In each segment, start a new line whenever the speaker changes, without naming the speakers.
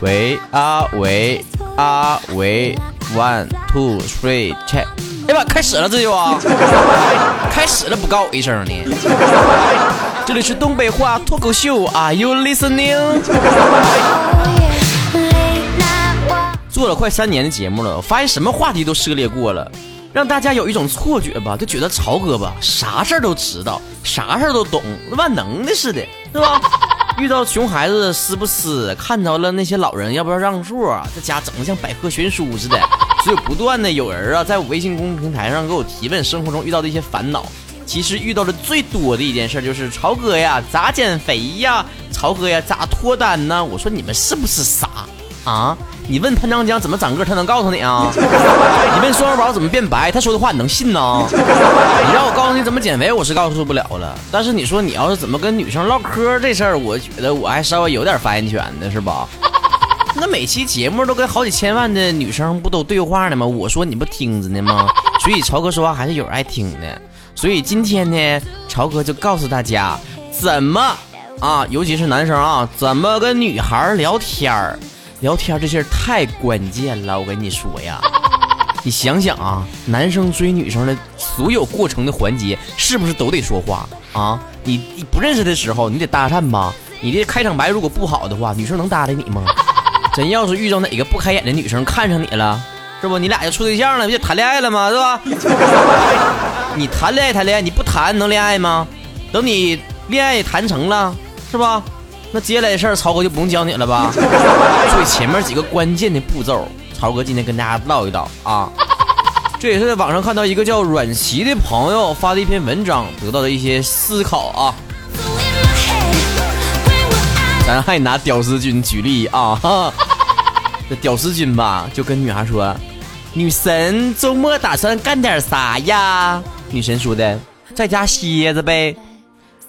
喂啊喂啊喂，one two three check。哎呀妈，开始了这就啊，开始了不告我一声呢？这里是东北话脱口秀，Are you listening？做了快三年的节目了，我发现什么话题都涉猎过了，让大家有一种错觉吧，就觉得曹哥吧，啥事儿都知道，啥事儿都懂，万能的似的，是吧？遇到熊孩子撕不撕，看着了那些老人要不要让座，这家整的像百科全书似的，所以不断的有人啊，在我微信公众平台上给我提问生活中遇到的一些烦恼。其实遇到的最多的一件事就是曹哥呀，咋减肥呀？曹哥呀，咋脱单呢？我说你们是不是傻啊？你问潘长江怎么长个，他能告诉你啊？你问双儿宝怎么变白，他说的话你能信呢？你让我告诉你怎么减肥，我是告诉不了了。但是你说你要是怎么跟女生唠嗑这事儿，我觉得我还稍微有点发言权的是吧？那每期节目都跟好几千万的女生不都对话呢吗？我说你不听着呢吗？所以曹哥说话还是有人爱听的。所以今天呢，曹哥就告诉大家怎么啊，尤其是男生啊，怎么跟女孩聊天儿。聊天这事儿太关键了，我跟你说呀，你想想啊，男生追女生的所有过程的环节，是不是都得说话啊？你你不认识的时候，你得搭讪吧？你这开场白如果不好的话，女生能搭理你吗？真要是遇到哪个不开眼的女生看上你了，是不？你俩就处对象了，不就谈恋爱了吗？是吧？你谈恋爱谈恋爱，你不谈能恋爱吗？等你恋爱谈成了，是吧？那接下来的事儿，曹哥就不用教你了吧？所以前面几个关键的步骤，曹哥今天跟大家唠一唠啊。这也是在网上看到一个叫阮琪的朋友发的一篇文章，得到的一些思考啊。咱还拿屌丝君举例啊。这屌丝君吧，就跟女孩说：“女神周末打算干点啥呀？”女神说的：“在家歇着呗。”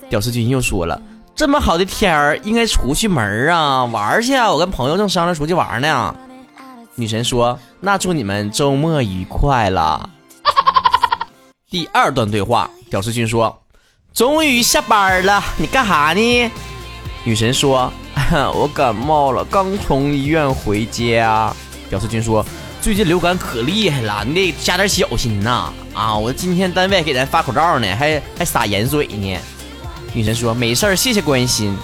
屌丝君又说了。这么好的天儿，应该出去门啊，玩去啊！我跟朋友正商量出去玩呢。女神说：“那祝你们周末愉快了。”第二段对话，屌丝君说：“终于下班了，你干哈呢？”女神说：“ 我感冒了，刚从医院回家。”屌丝君说：“最近流感可厉害了，你得加点小心呐！啊，我今天单位给咱发口罩呢，还还洒盐水呢。”女神说：“没事儿，谢谢关心。”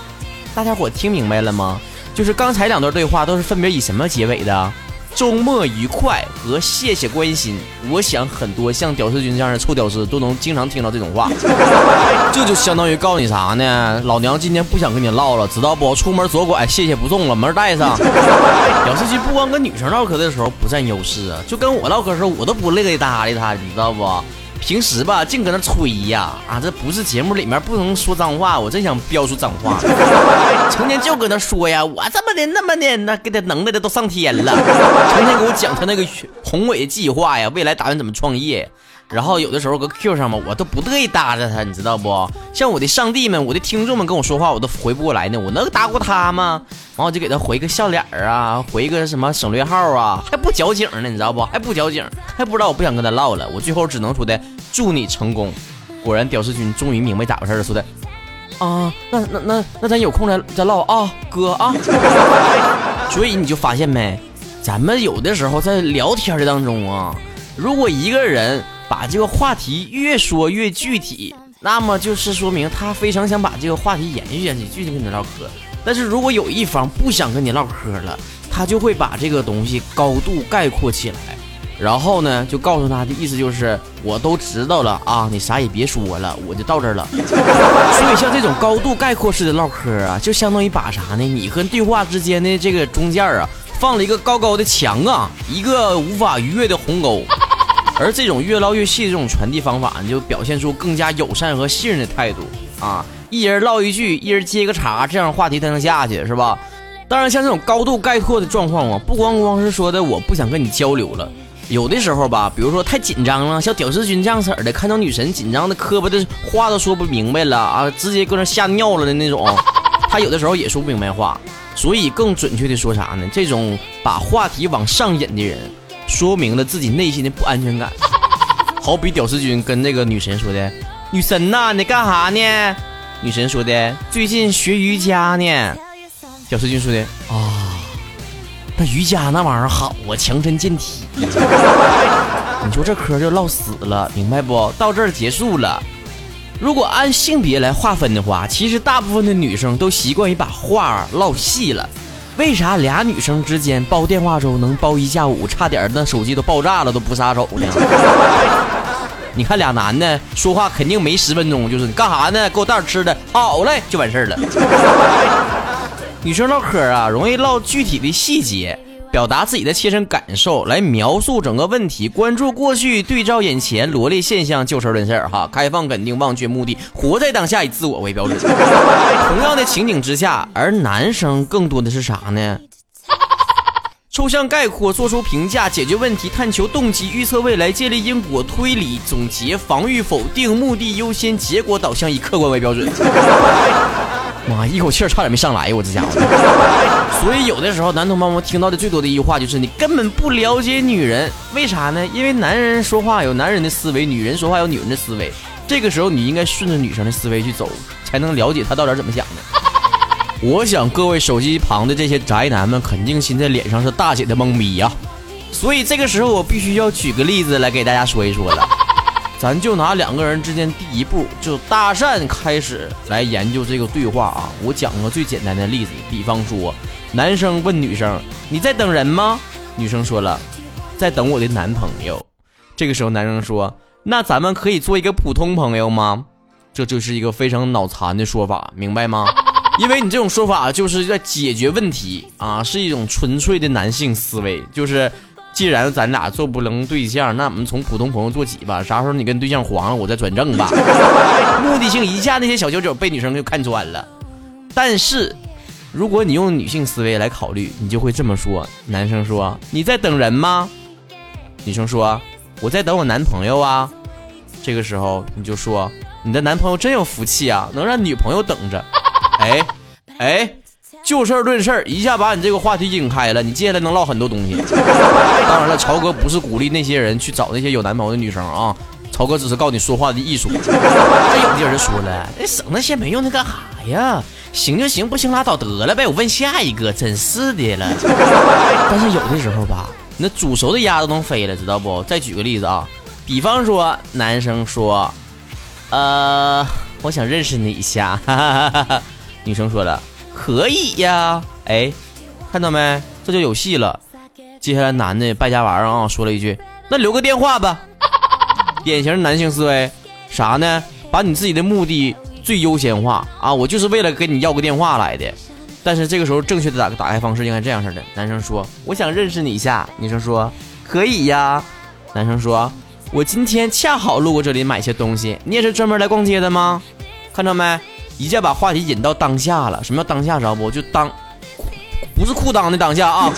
大家伙听明白了吗？就是刚才两段对话都是分别以什么结尾的？周末愉快和谢谢关心。我想很多像屌丝君这样的臭屌丝都能经常听到这种话。这就相当于告诉你啥呢？老娘今天不想跟你唠了，知道不？出门左拐，谢谢不送了，门带上。屌丝君不光跟女生唠嗑的时候不占优势啊，就跟我唠嗑的时候，我都不乐意搭理他，你知道不？平时吧，净搁那吹呀啊！这不是节目里面不能说脏话，我真想飙出脏话。成天就搁那说呀，我这么的那么的，那给他能耐的都上天了。成天给我讲他那个宏伟的计划呀，未来打算怎么创业。然后有的时候搁 Q 上吧，我都不乐意搭着他，你知道不？像我的上帝们，我的听众们跟我说话，我都回不过来呢。我能搭过他吗？完我就给他回个笑脸啊，回个什么省略号啊，还不矫情呢，你知道不？还不矫情，还不知道我不想跟他唠了。我最后只能说的祝你成功。果然，屌丝君终于明白咋回事了，说的啊，那那那那咱有空再再唠啊，哥啊。所以你就发现没，咱们有的时候在聊天的当中啊，如果一个人。把这个话题越说越具体，那么就是说明他非常想把这个话题延续下去，继续跟你唠嗑。但是如果有一方不想跟你唠嗑了，他就会把这个东西高度概括起来，然后呢，就告诉他的意思就是我都知道了啊，你啥也别说了，我就到这儿了。所以像这种高度概括式的唠嗑啊，就相当于把啥呢？你和对话之间的这个中间啊，放了一个高高的墙啊，一个无法逾越的鸿沟。而这种越唠越细的这种传递方法，就表现出更加友善和信任的态度啊！一人唠一句，一人接个茬，这样话题才能下去，是吧？当然，像这种高度概括的状况啊，不光光是说的我不想跟你交流了，有的时候吧，比如说太紧张了，像屌丝君这样式儿的，看到女神紧张的磕巴的话都说不明白了啊，直接搁那吓尿了的那种，他有的时候也说不明白话，所以更准确的说啥呢？这种把话题往上引的人。说明了自己内心的不安全感，好比屌丝君跟那个女神说的：“女神呐，你干哈呢？”女神说的：“最近学瑜伽呢。”屌丝君说的啊，那瑜伽那玩意儿好啊，强身健体。你说这嗑就唠死了，明白不？到这儿结束了。如果按性别来划分的话，其实大部分的女生都习惯于把话唠细了。为啥俩女生之间煲电话粥能煲一下午，差点那手机都爆炸了都不撒手呢？你看俩男的说话肯定没十分钟，就是你干啥呢？给我带点吃的，好嘞，就完事儿了。女生唠嗑啊，容易唠具体的细节，表达自己的切身感受，来描述整个问题，关注过去，对照眼前，罗列现象，就事论事哈，开放、肯定、忘却目的，活在当下，以自我为标准。同样的情景之下，而男生更多的是啥呢？抽象概括，做出评价，解决问题，探求动机，预测未来，建立因果推理，总结，防御，否定，目的优先，结果导向，以客观为标准。妈，一口气儿差点没上来，我这家伙。所以有的时候，男同胞们听到的最多的一句话就是：你根本不了解女人，为啥呢？因为男人说话有男人的思维，女人说话有女人的思维。这个时候，你应该顺着女生的思维去走，才能了解她到底怎么想的。我想各位手机旁的这些宅男们，肯定现在脸上是大写的懵逼呀。所以这个时候，我必须要举个例子来给大家说一说了。咱就拿两个人之间第一步就搭讪开始来研究这个对话啊。我讲个最简单的例子，比方说，男生问女生：“你在等人吗？”女生说了：“在等我的男朋友。”这个时候，男生说：“那咱们可以做一个普通朋友吗？”这就是一个非常脑残的说法，明白吗？因为你这种说法就是在解决问题啊，是一种纯粹的男性思维。就是既然咱俩做不成对象，那我们从普通朋友做起吧。啥时候你跟对象黄了，我再转正吧。目的性一下，那些小九九被女生就看穿了。但是如果你用女性思维来考虑，你就会这么说：男生说你在等人吗？女生说我在等我男朋友啊。这个时候你就说你的男朋友真有福气啊，能让女朋友等着。哎，哎，就事论事，一下把你这个话题引开了，你接下来能唠很多东西。当然了，曹哥不是鼓励那些人去找那些有男朋友的女生啊，曹哥只是告诉你说话的艺术。这有的人说了，那，省那些没用的干啥呀？行就行，不行拉倒得了呗。我问下一个，真是的了。但是有的时候吧，那煮熟的鸭都能飞了，知道不？再举个例子啊，比方说男生说，呃，我想认识你一下。哈哈哈哈女生说了：“可以呀，哎，看到没？这就有戏了。接下来男的败家玩意儿啊，说了一句：‘那留个电话吧。’典型男性思维，啥呢？把你自己的目的最优先化啊！我就是为了跟你要个电话来的。但是这个时候正确的打打开方式应该这样式的：男生说：‘我想认识你一下。’女生说：‘可以呀。’男生说：‘我今天恰好路过这里买些东西，你也是专门来逛街的吗？看到没？’一下把话题引到当下了。什么叫当下？知道不？就当，不是裤裆的当下啊，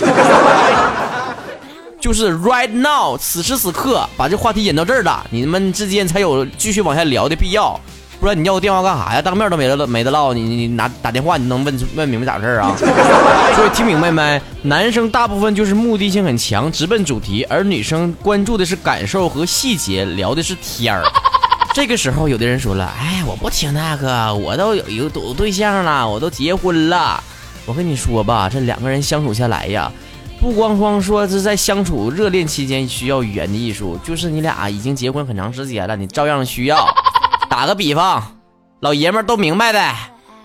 就是 right now，此时此刻，把这话题引到这儿了，你们之间才有继续往下聊的必要。不然你要个电话干啥呀？当面都没得没得唠，你你拿打电话，你能问问明白咋回事啊？所以听明白没？男生大部分就是目的性很强，直奔主题，而女生关注的是感受和细节，聊的是天儿。这个时候，有的人说了：“哎，我不听那个，我都有有有对象了，我都结婚了。我跟你说吧，这两个人相处下来呀，不光光说是在相处热恋期间需要语言的艺术，就是你俩已经结婚很长时间了，你照样需要。打个比方，老爷们都明白的，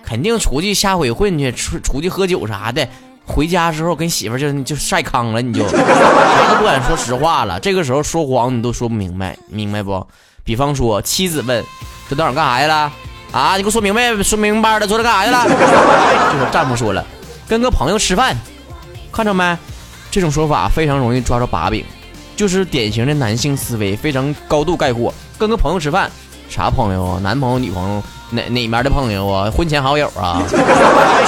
肯定出去瞎鬼混去，出出去喝酒啥的，回家之后跟媳妇就就晒康了，你就 啥都不敢说实话了。这个时候说谎你都说不明白，明白不？”比方说，妻子问：“这到哪干啥去了？啊，你给我说明白，说明白了，说这干啥去了？”就是丈夫说了：“跟个朋友吃饭。”看着没？这种说法非常容易抓住把柄，就是典型的男性思维，非常高度概括。跟个朋友吃饭，啥朋友啊？男朋友、女朋友？哪哪面的朋友啊？婚前好友啊？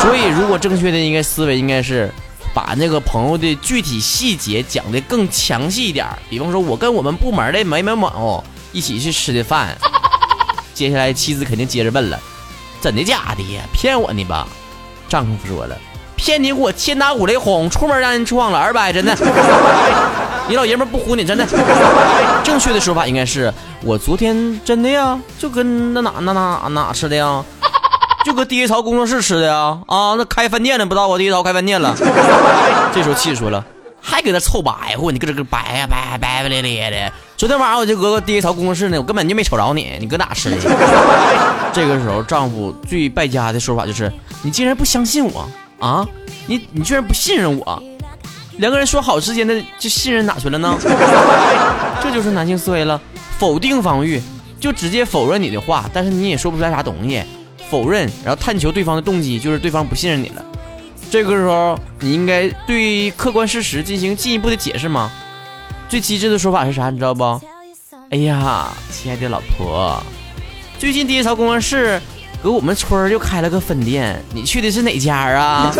所以，如果正确的应该思维应该是把那个朋友的具体细节讲的更详细一点。比方说，我跟我们部门的某某某。一起去吃的饭，接下来妻子肯定接着问了：“真的假的呀？骗我呢吧？”丈夫说了：“骗你我天打五雷轰，出门让人撞了二百，真的。你老爷们不唬你，真的。正确的说法应该是：我昨天真的呀，就跟那哪那哪哪吃的呀。就搁第一槽工作室吃的呀！啊，那开饭店的不知道我第一槽开饭店了。这时候妻子说了，还搁那臭白活，你搁这搁白呀白白白咧咧的。昨天晚上我就搁个第一槽工作室呢，我根本就没瞅着你，你搁哪吃的？这个时候丈夫最败家的说法就是，你竟然不相信我啊！你你居然不信任我！两个人说好之间的这信任哪去了呢？这就是男性思维了，否定防御，就直接否认你的话，但是你也说不出来啥东西。否认，然后探求对方的动机，就是对方不信任你了。这个时候，你应该对客观事实进行进一步的解释吗？最机智的说法是啥？你知道不？哎呀，亲爱的老婆，最近第一槽工作室搁我们村又开了个分店，你去的是哪家啊？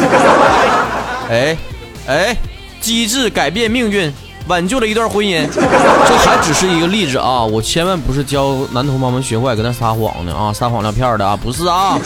哎，哎，机智改变命运。挽救了一段婚姻，这还只是一个例子啊！我千万不是教男同胞们学坏，搁那撒谎呢啊，撒谎撂片的啊，不是啊。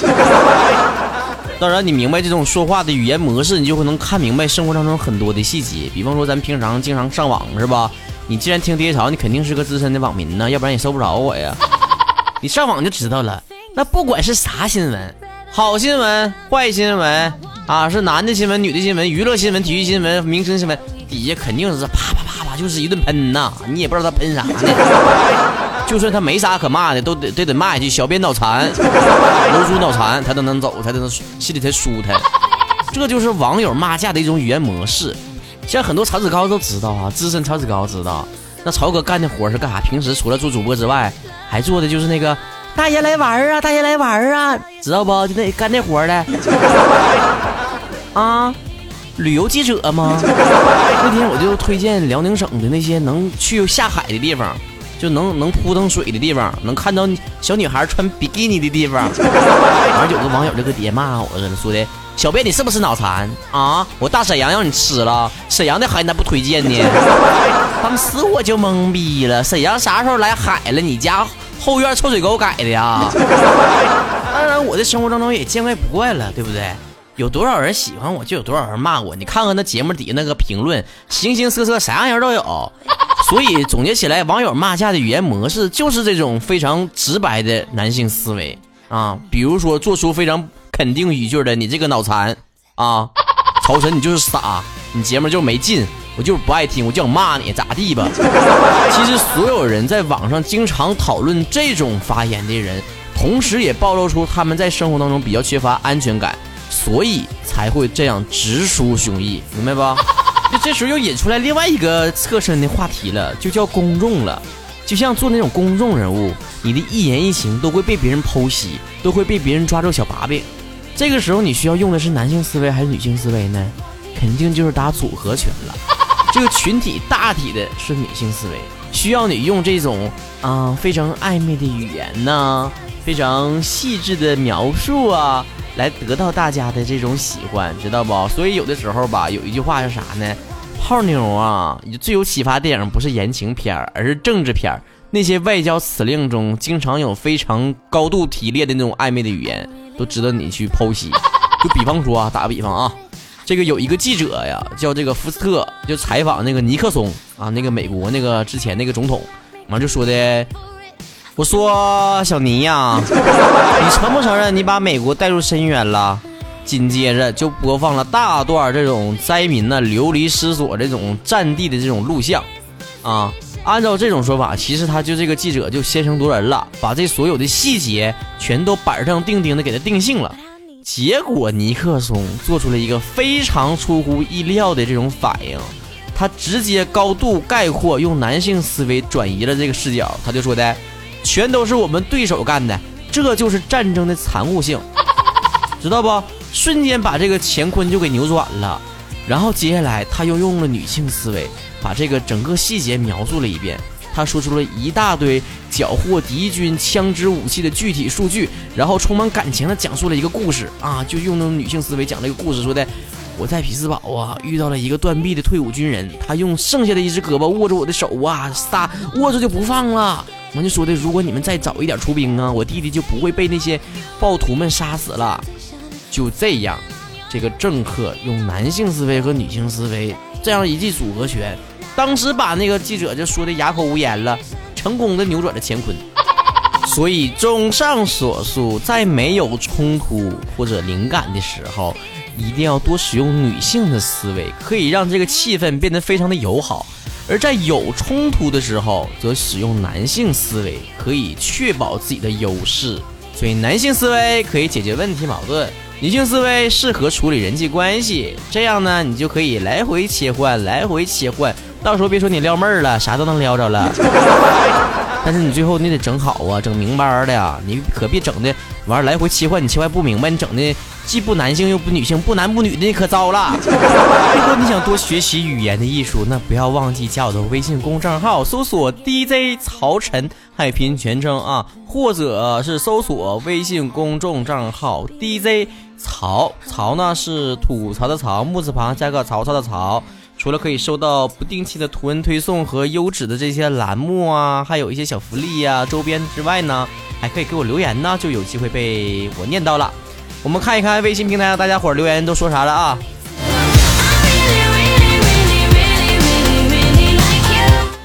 当然，你明白这种说话的语言模式，你就会能看明白生活当中很多的细节。比方说，咱平常经常上网是吧？你既然听爹潮，你肯定是个资深的网民呢，要不然也搜不着我呀。你上网就知道了。那不管是啥新闻，好新闻、坏新闻啊，是男的新闻、女的新闻、娱乐新闻、体育新闻、明星新闻。底下肯定是啪啪啪啪，就是一顿喷呐，你也不知道他喷啥呢。就算他没啥可骂的，都得得得骂一句“小编脑残”，楼主脑残，他都能走，他都能心里才舒坦。这就是网友骂架的一种语言模式。像很多曹子高都知道啊，资深曹子高知道，那曹哥干的活是干啥？平时除了做主播之外，还做的就是那个大爷来玩啊，大爷来玩啊，知道不？就那干那活的 啊。旅游记者吗？那天我就推荐辽宁省的那些能去下海的地方，就能能扑腾水的地方，能看到小女孩穿比基尼的地方。完有个网友就搁底下骂我说的：“小贝你是不是脑残啊？我大沈阳让你吃了，沈阳的海你咋不推荐呢？”当时我就懵逼了，沈阳啥时候来海了？你家后院臭水沟改的呀？当然，我的生活当中也见怪不怪了，对不对？有多少人喜欢我，就有多少人骂我。你看看那节目底下那个评论，形形色色，啥样人都有。所以总结起来，网友骂架的语言模式就是这种非常直白的男性思维啊。比如说，做出非常肯定语句的“你这个脑残啊，曹晨你就是傻，你节目就是没劲，我就是不爱听，我就想骂你，咋地吧？”其实，所有人在网上经常讨论这种发言的人，同时也暴露出他们在生活当中比较缺乏安全感。所以才会这样直抒胸臆，明白不？那这时候又引出来另外一个侧身的话题了，就叫公众了。就像做那种公众人物，你的一言一行都会被别人剖析，都会被别人抓住小把柄。这个时候你需要用的是男性思维还是女性思维呢？肯定就是打组合拳了。这个群体大体的是女性思维，需要你用这种啊非常暧昧的语言呢，非常细致的描述啊。来得到大家的这种喜欢，知道不？所以有的时候吧，有一句话是啥呢？泡妞啊，最有启发电影不是言情片而是政治片那些外交辞令中经常有非常高度提炼的那种暧昧的语言，都值得你去剖析。就比方说啊，打个比方啊，这个有一个记者呀，叫这个福斯特，就采访那个尼克松啊，那个美国那个之前那个总统，完就说的。我说小尼呀，你承不承认你把美国带入深渊了？紧接着就播放了大段这种灾民呢流离失所这种战地的这种录像，啊，按照这种说法，其实他就这个记者就先声夺人了，把这所有的细节全都板上钉钉的给他定性了。结果尼克松做出了一个非常出乎意料的这种反应，他直接高度概括，用男性思维转移了这个视角，他就说的。全都是我们对手干的，这就是战争的残酷性，知道不？瞬间把这个乾坤就给扭转了。然后接下来他又用了女性思维，把这个整个细节描述了一遍。他说出了一大堆缴获敌军枪支武器的具体数据，然后充满感情的讲述了一个故事啊，就用那种女性思维讲这个故事，说的我在匹兹堡啊遇到了一个断臂的退伍军人，他用剩下的一只胳膊握着我的手啊，撒握着就不放了。完就说的，如果你们再早一点出兵啊，我弟弟就不会被那些暴徒们杀死了。就这样，这个政客用男性思维和女性思维这样一记组合拳，当时把那个记者就说的哑口无言了，成功的扭转了乾坤。所以，综上所述，在没有冲突或者灵感的时候，一定要多使用女性的思维，可以让这个气氛变得非常的友好；而在有冲突的时候，则使用男性思维，可以确保自己的优势。所以，男性思维可以解决问题矛盾，女性思维适合处理人际关系。这样呢，你就可以来回切换，来回切换，到时候别说你撩妹儿了，啥都能撩着了。但是你最后你得整好啊，整明白的呀，你可别整的完来回切换，你切换不明白，你整的既不男性又不女性，不男不女的，你可糟了。如果你想多学习语言的艺术，那不要忘记加我的微信公众号，搜索 DJ 曹晨，海拼全称啊，或者是搜索微信公众账号 DJ 曹，曹呢是吐槽的曹，木字旁加个曹操的曹。除了可以收到不定期的图文推送和优质的这些栏目啊，还有一些小福利呀、周边之外呢，还可以给我留言呢，就有机会被我念到了。我们看一看微信平台上大家伙留言都说啥了啊？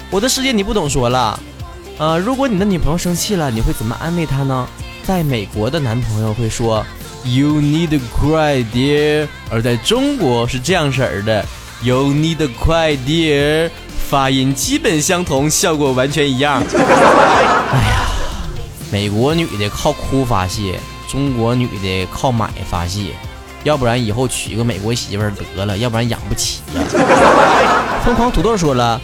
我的世界你不懂说了，呃，如果你的女朋友生气了，你会怎么安慰她呢？在美国的男朋友会说 “You need cry, dear”，而在中国是这样式儿的。有你的快点，发音基本相同，效果完全一样。哎呀，美国女的靠哭发泄，中国女的靠买发泄，要不然以后娶个美国媳妇儿得了，要不然养不起呀。疯狂土豆说了，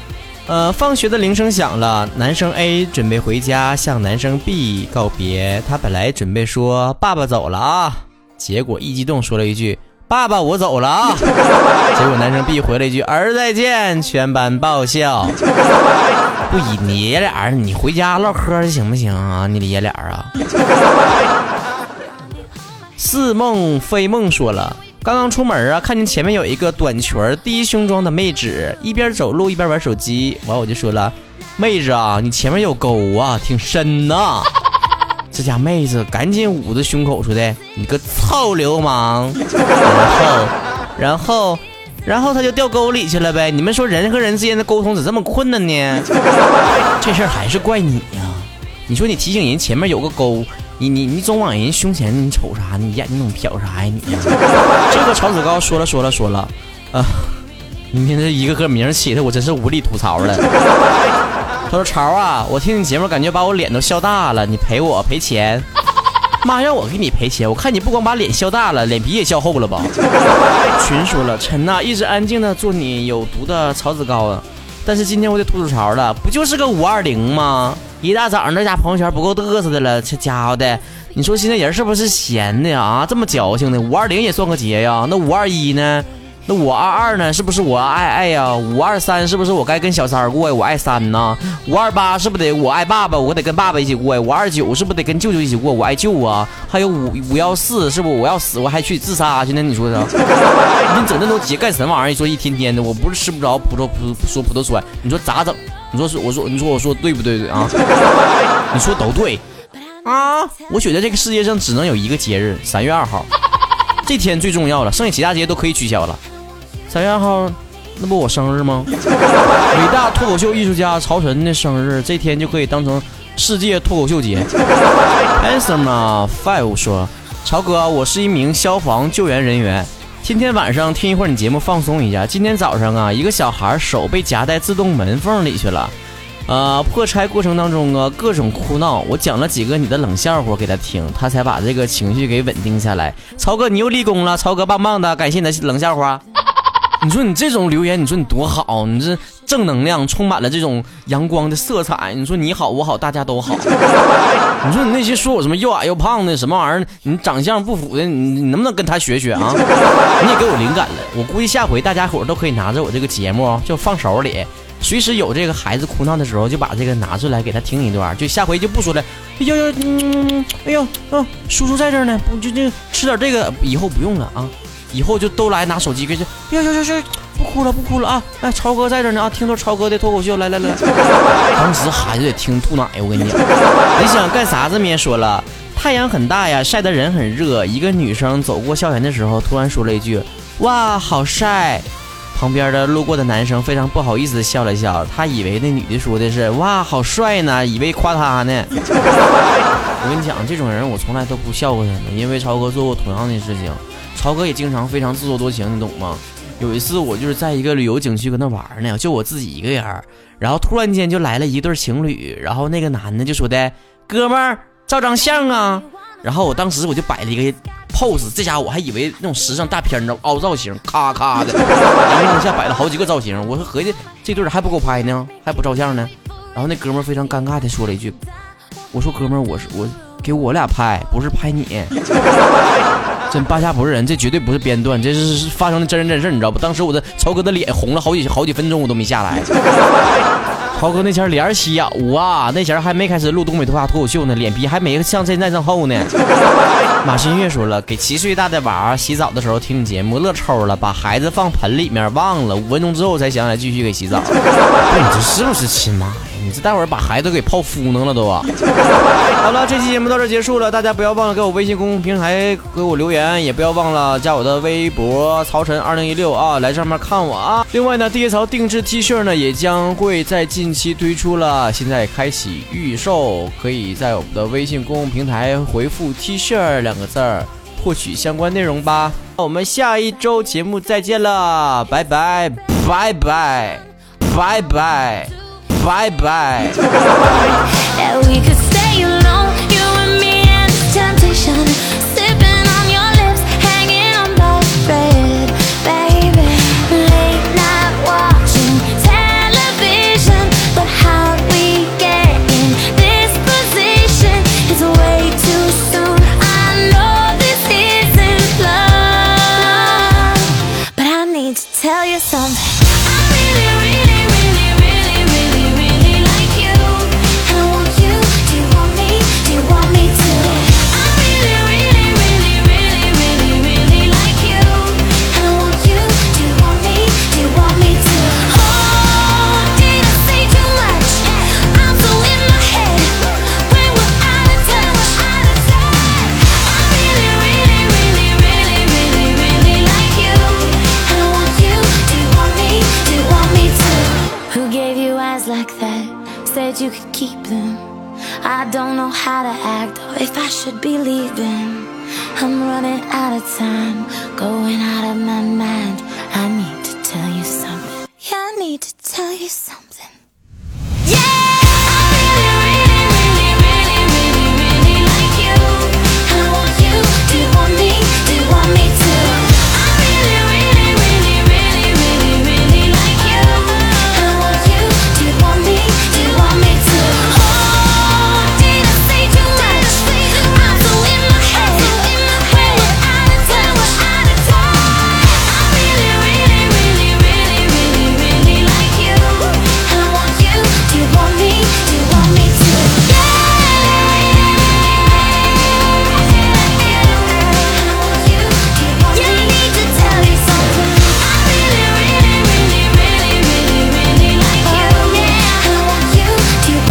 呃，放学的铃声响了，男生 A 准备回家向男生 B 告别，他本来准备说爸爸走了啊，结果一激动说了一句。爸爸，我走了啊！结果男生 B 回了一句：“儿再见！”全班爆笑。不以你爷俩，你回家唠嗑行不行啊？你爷俩啊！似梦非梦说了，刚刚出门啊，看见前面有一个短裙低胸装的妹纸，一边走路一边玩手机。完我就说了：“妹子啊，你前面有沟啊，挺深呐。”这家妹子赶紧捂着胸口说的：“你个臭流氓！”然后，然后，然后他就掉沟里去了呗。你们说人和人之间的沟通咋这么困难呢？这事儿还是怪你呀！你说你提醒人前面有个沟，你你你总往人胸前你瞅啥？你眼睛怎么瞟啥呀你？这个曹子高说了说了说了啊！你看这一个个名起的，我真是无力吐槽了。他说：“潮啊，我听你节目感觉把我脸都笑大了，你赔我赔钱。妈让我给你赔钱，我看你不光把脸笑大了，脸皮也笑厚了吧？” 群说了：“陈呐，一直安静的做你有毒的曹子高啊。但是今天我得吐吐槽了，不就是个五二零吗？一大早上这家朋友圈不够嘚瑟的了，这家伙的，你说现在人是不是闲的啊？这么矫情的，五二零也算个节呀？那五二一呢？”那五二二呢？是不是我爱爱呀？五二三是不是我该跟小三过呀？我爱三呢。五二八是不是得我爱爸爸？我得跟爸爸一起过呀。五二九是不是得跟舅舅一起过？我爱舅啊。还有五五幺四是不是我要死我还去自杀去呢？你说啥？你整那都节干什么玩意儿？你说一天天的，我不是吃不着葡萄葡说葡萄酸，你说咋整？你说是我说你说我说对不对对啊？你说都对啊？我觉得这个世界上只能有一个节日，三月二号，这天最重要了，剩下其他节都可以取消了。三月二号，那不我生日吗？伟大脱口秀艺术家曹晨的生日，这天就可以当成世界脱口秀节。Answer 啊，Five 说：曹哥，我是一名消防救援人员，今天晚上听一会儿你节目放松一下。今天早上啊，一个小孩手被夹在自动门缝里去了，呃，破拆过程当中啊，各种哭闹。我讲了几个你的冷笑话给他听，他才把这个情绪给稳定下来。曹哥，你又立功了，曹哥棒棒的，感谢你的冷笑话。你说你这种留言，你说你多好，你这正能量充满了这种阳光的色彩。你说你好我好大家都好。你说你那些说我什么又矮又胖的什么玩意儿，你长相不符的，你你能不能跟他学学啊？你也给我灵感了，我估计下回大家伙都可以拿着我这个节目就放手里，随时有这个孩子哭闹的时候就把这个拿出来给他听一段，就下回就不说了。哎呦呦，嗯，哎呦，嗯，叔叔在这儿呢，不就就吃点这个，以后不用了啊。以后就都来拿手机给这，呀呀呀呀，不哭了不哭了啊！哎，超哥在这呢啊，听着超哥的脱口秀，来来来。当时孩子得听吐奶，我跟你讲。你想干啥子？也说了，太阳很大呀，晒得人很热。一个女生走过校园的时候，突然说了一句：“哇，好晒。”旁边的路过的男生非常不好意思的笑了笑，他以为那女的说的是哇好帅呢，以为夸他呢。我跟你讲，这种人我从来都不笑话他们，因为超哥做过同样的事情，超哥也经常非常自作多情，你懂吗？有一次我就是在一个旅游景区跟那玩呢，就我自己一个人，然后突然间就来了一对情侣，然后那个男的就说的哥们儿照张相啊，然后我当时我就摆了一个。pose，这家伙我还以为那种时尚大片呢，凹造型，咔咔的，然后下摆了好几个造型，我说合计这对还不够拍呢，还不照相呢。然后那哥们非常尴尬的说了一句：“我说哥们，我是我给我俩拍，不是拍你。”真八下不是人，这绝对不是编段，这是是发生的真人真事，你知道不？当时我的超哥的脸红了好几好几分钟，我都没下来。超哥那前脸小啊，那前还没开始录东北脱发脱口秀呢，脸皮还没像现在这么厚呢。马新月说了，给七岁大的娃洗澡的时候听你节目乐抽了，把孩子放盆里面忘了，五分钟之后才想起来继续给洗澡。你这是不是亲妈呀？你这待会儿把孩子给泡敷弄了都啊！好了，这期节目到这结束了，大家不要忘了给我微信公众平台给我留言，也不要忘了加我的微博曹晨二零一六啊，来上面看我啊。另外呢，地槽定制 T 恤呢也将会在近期推出了，现在开启预售，可以在我们的微信公众平台回复 T 恤两个字儿获取相关内容吧。我们下一周节目再见了，拜拜拜拜拜拜。Bye bye.
yeah, we could stay alone, you and me and temptation.